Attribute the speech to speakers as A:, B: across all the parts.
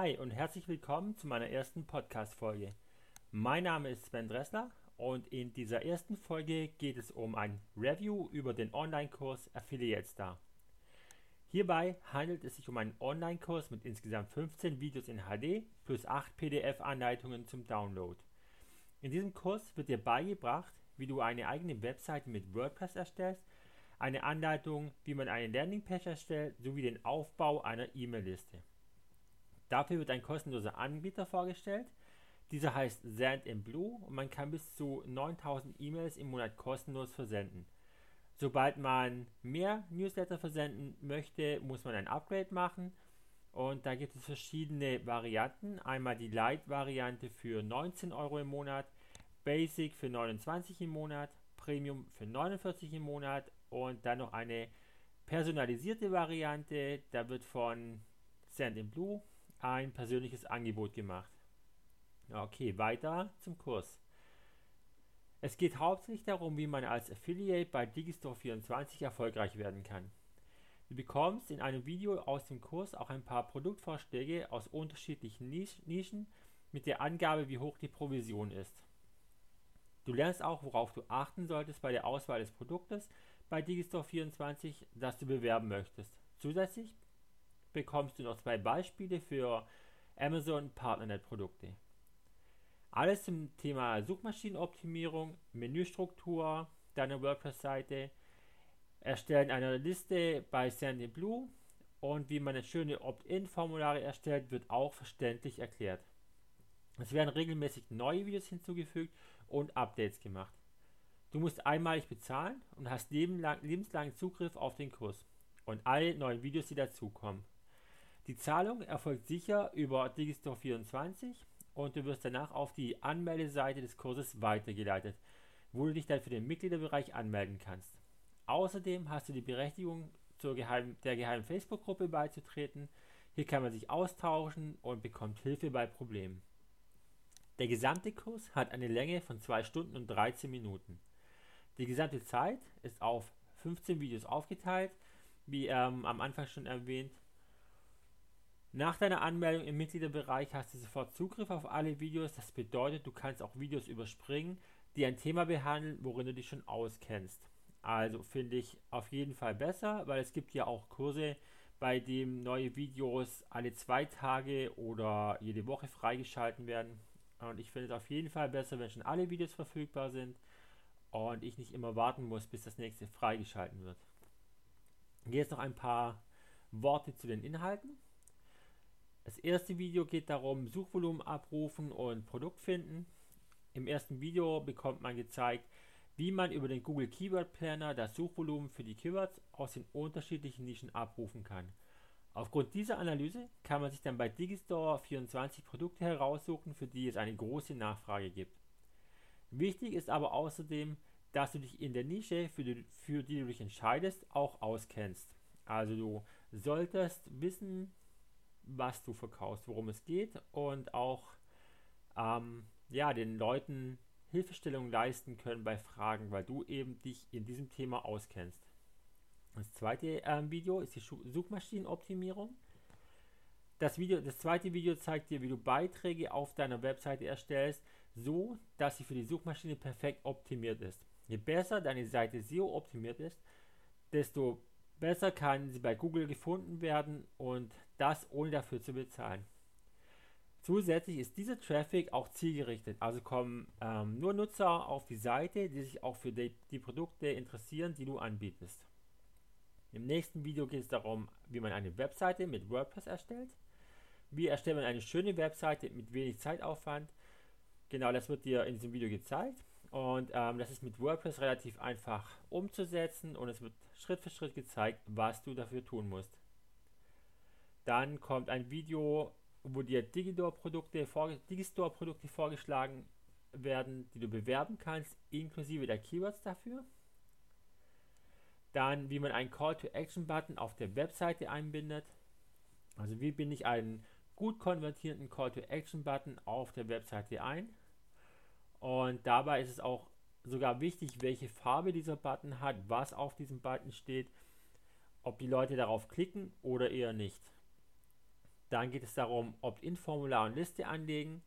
A: Hi und herzlich willkommen zu meiner ersten Podcast-Folge. Mein Name ist Sven Dressler und in dieser ersten Folge geht es um ein Review über den Online-Kurs Affiliate Star. Hierbei handelt es sich um einen Online-Kurs mit insgesamt 15 Videos in HD plus 8 PDF-Anleitungen zum Download. In diesem Kurs wird dir beigebracht, wie du eine eigene Webseite mit WordPress erstellst, eine Anleitung, wie man eine Landingpage erstellt, sowie den Aufbau einer E-Mail-Liste. Dafür wird ein kostenloser Anbieter vorgestellt. Dieser heißt Sand in Blue und man kann bis zu 9000 E-Mails im Monat kostenlos versenden. Sobald man mehr Newsletter versenden möchte, muss man ein Upgrade machen. Und da gibt es verschiedene Varianten. Einmal die Light-Variante für 19 Euro im Monat, Basic für 29 im Monat, Premium für 49 im Monat und dann noch eine personalisierte Variante. Da wird von Sand in Blue ein persönliches Angebot gemacht. Okay, weiter zum Kurs. Es geht hauptsächlich darum, wie man als Affiliate bei Digistore24 erfolgreich werden kann. Du bekommst in einem Video aus dem Kurs auch ein paar Produktvorschläge aus unterschiedlichen Nischen mit der Angabe, wie hoch die Provision ist. Du lernst auch, worauf du achten solltest bei der Auswahl des Produktes bei Digistore24, das du bewerben möchtest. Zusätzlich bekommst du noch zwei Beispiele für Amazon Partnernet Produkte. Alles zum Thema Suchmaschinenoptimierung, Menüstruktur deiner WordPress-Seite, Erstellen einer Liste bei Sandy Blue und wie man schöne Opt-in-Formulare erstellt, wird auch verständlich erklärt. Es werden regelmäßig neue Videos hinzugefügt und Updates gemacht. Du musst einmalig bezahlen und hast lebenslangen Zugriff auf den Kurs und alle neuen Videos, die dazukommen. Die Zahlung erfolgt sicher über Digistore24 und du wirst danach auf die Anmeldeseite des Kurses weitergeleitet, wo du dich dann für den Mitgliederbereich anmelden kannst. Außerdem hast du die Berechtigung, zur geheim, der geheimen Facebook-Gruppe beizutreten. Hier kann man sich austauschen und bekommt Hilfe bei Problemen. Der gesamte Kurs hat eine Länge von 2 Stunden und 13 Minuten. Die gesamte Zeit ist auf 15 Videos aufgeteilt, wie ähm, am Anfang schon erwähnt. Nach deiner Anmeldung im Mitgliederbereich hast du sofort Zugriff auf alle Videos. Das bedeutet, du kannst auch Videos überspringen, die ein Thema behandeln, worin du dich schon auskennst. Also finde ich auf jeden Fall besser, weil es gibt ja auch Kurse, bei denen neue Videos alle zwei Tage oder jede Woche freigeschalten werden. Und ich finde es auf jeden Fall besser, wenn schon alle Videos verfügbar sind und ich nicht immer warten muss, bis das nächste freigeschalten wird. Jetzt noch ein paar Worte zu den Inhalten. Das erste Video geht darum, Suchvolumen abrufen und Produkt finden. Im ersten Video bekommt man gezeigt, wie man über den Google Keyword Planner das Suchvolumen für die Keywords aus den unterschiedlichen Nischen abrufen kann. Aufgrund dieser Analyse kann man sich dann bei Digistore 24 Produkte heraussuchen, für die es eine große Nachfrage gibt. Wichtig ist aber außerdem, dass du dich in der Nische, für die, für die du dich entscheidest, auch auskennst. Also du solltest wissen, was du verkaufst, worum es geht und auch ähm, ja, den Leuten Hilfestellung leisten können bei Fragen, weil du eben dich in diesem Thema auskennst. Das zweite ähm, Video ist die Suchmaschinenoptimierung. Das, Video, das zweite Video zeigt dir, wie du Beiträge auf deiner Webseite erstellst, so dass sie für die Suchmaschine perfekt optimiert ist. Je besser deine Seite SEO optimiert ist, desto besser kann sie bei Google gefunden werden und das ohne dafür zu bezahlen. Zusätzlich ist dieser Traffic auch zielgerichtet, also kommen ähm, nur Nutzer auf die Seite, die sich auch für die, die Produkte interessieren, die du anbietest. Im nächsten Video geht es darum, wie man eine Webseite mit WordPress erstellt. Wie erstellt man eine schöne Webseite mit wenig Zeitaufwand? Genau, das wird dir in diesem Video gezeigt. Und ähm, das ist mit WordPress relativ einfach umzusetzen und es wird Schritt für Schritt gezeigt, was du dafür tun musst. Dann kommt ein Video, wo dir Digistore-Produkte Digistore vorgeschlagen werden, die du bewerben kannst, inklusive der Keywords dafür. Dann, wie man einen Call-to-Action-Button auf der Webseite einbindet. Also wie binde ich einen gut konvertierenden Call-to-Action-Button auf der Webseite ein. Und dabei ist es auch sogar wichtig, welche Farbe dieser Button hat, was auf diesem Button steht, ob die Leute darauf klicken oder eher nicht. Dann geht es darum, Opt-in-Formular und Liste anlegen.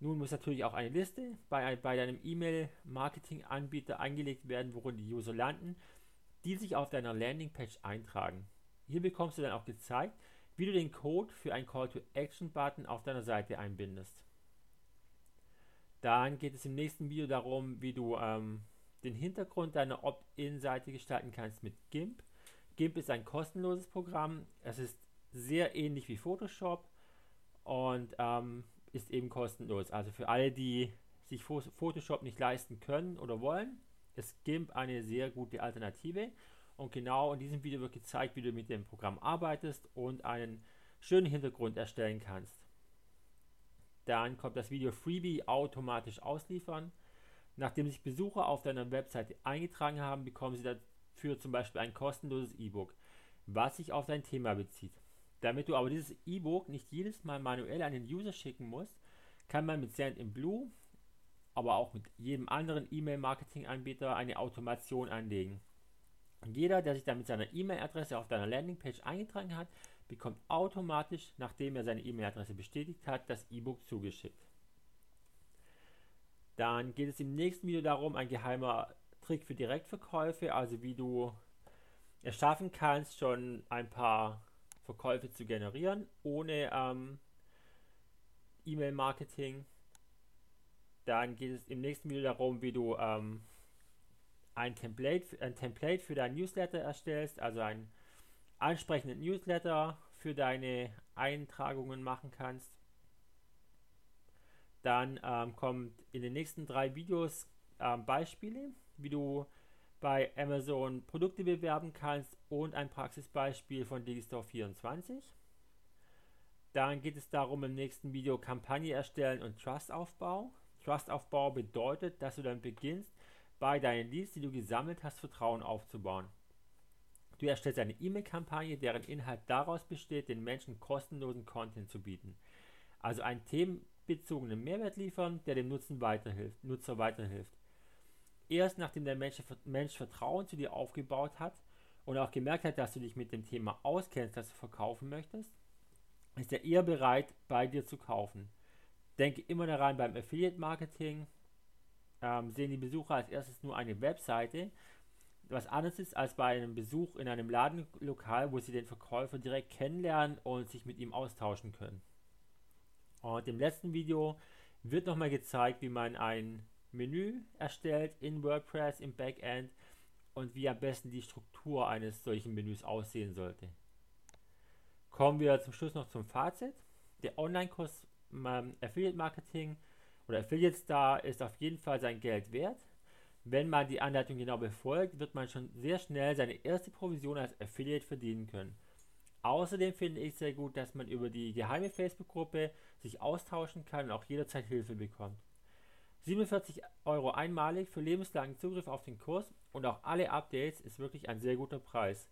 A: Nun muss natürlich auch eine Liste bei, bei deinem E-Mail-Marketing-Anbieter angelegt werden, worin die User landen, die sich auf deiner Landingpage eintragen. Hier bekommst du dann auch gezeigt, wie du den Code für einen Call-to-Action-Button auf deiner Seite einbindest. Dann geht es im nächsten Video darum, wie du ähm, den Hintergrund deiner Opt-in-Seite gestalten kannst mit GIMP. GIMP ist ein kostenloses Programm. Es ist sehr ähnlich wie Photoshop und ähm, ist eben kostenlos. Also für alle, die sich Photoshop nicht leisten können oder wollen, ist GIMP eine sehr gute Alternative. Und genau in diesem Video wird gezeigt, wie du mit dem Programm arbeitest und einen schönen Hintergrund erstellen kannst. Dann kommt das Video Freebie automatisch ausliefern. Nachdem sich Besucher auf deiner Webseite eingetragen haben, bekommen sie dafür zum Beispiel ein kostenloses E-Book, was sich auf dein Thema bezieht. Damit du aber dieses E-Book nicht jedes Mal manuell an den User schicken musst, kann man mit Send-in-Blue, aber auch mit jedem anderen E-Mail-Marketing-Anbieter eine Automation anlegen. Jeder, der sich dann mit seiner E-Mail-Adresse auf deiner Landingpage eingetragen hat, bekommt automatisch, nachdem er seine E-Mail-Adresse bestätigt hat, das E-Book zugeschickt. Dann geht es im nächsten Video darum, ein geheimer Trick für Direktverkäufe, also wie du es schaffen kannst, schon ein paar Verkäufe zu generieren, ohne ähm, E-Mail-Marketing. Dann geht es im nächsten Video darum, wie du ähm, ein, Template, ein Template für dein Newsletter erstellst, also einen ansprechenden Newsletter für deine Eintragungen machen kannst. Dann ähm, kommt in den nächsten drei Videos ähm, Beispiele, wie du bei Amazon Produkte bewerben kannst und ein Praxisbeispiel von Digistore 24. Dann geht es darum, im nächsten Video Kampagne erstellen und Trustaufbau. Trustaufbau bedeutet, dass du dann beginnst, bei deinen Leads, die du gesammelt hast, Vertrauen aufzubauen. Du erstellst eine E-Mail-Kampagne, deren Inhalt daraus besteht, den Menschen kostenlosen Content zu bieten. Also ein Themen bezogenen Mehrwert liefern, der dem Nutzen weiterhilft, Nutzer weiterhilft. Erst nachdem der Mensch, Mensch Vertrauen zu dir aufgebaut hat und auch gemerkt hat, dass du dich mit dem Thema auskennst, das du verkaufen möchtest, ist er eher bereit, bei dir zu kaufen. Denke immer daran, beim Affiliate Marketing ähm, sehen die Besucher als erstes nur eine Webseite, was anderes ist als bei einem Besuch in einem Ladenlokal, wo sie den Verkäufer direkt kennenlernen und sich mit ihm austauschen können. Und im letzten Video wird nochmal gezeigt, wie man ein Menü erstellt in WordPress im Backend und wie am besten die Struktur eines solchen Menüs aussehen sollte. Kommen wir zum Schluss noch zum Fazit. Der Online-Kurs ähm, Affiliate Marketing oder Affiliate Star ist auf jeden Fall sein Geld wert. Wenn man die Anleitung genau befolgt, wird man schon sehr schnell seine erste Provision als Affiliate verdienen können. Außerdem finde ich sehr gut, dass man über die geheime Facebook-Gruppe sich austauschen kann und auch jederzeit Hilfe bekommt. 47 Euro einmalig für lebenslangen Zugriff auf den Kurs und auch alle Updates ist wirklich ein sehr guter Preis.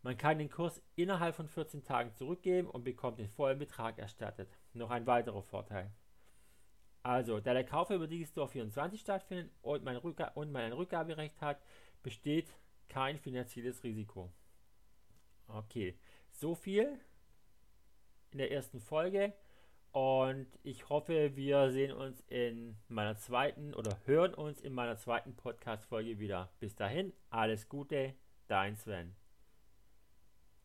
A: Man kann den Kurs innerhalb von 14 Tagen zurückgeben und bekommt den vollen Betrag erstattet. Noch ein weiterer Vorteil. Also, da der Kauf über Digistore 24 stattfindet und man, und man ein Rückgaberecht hat, besteht kein finanzielles Risiko. Okay, so viel in der ersten Folge. Und ich hoffe, wir sehen uns in meiner zweiten oder hören uns in meiner zweiten Podcast-Folge wieder. Bis dahin, alles Gute, dein Sven.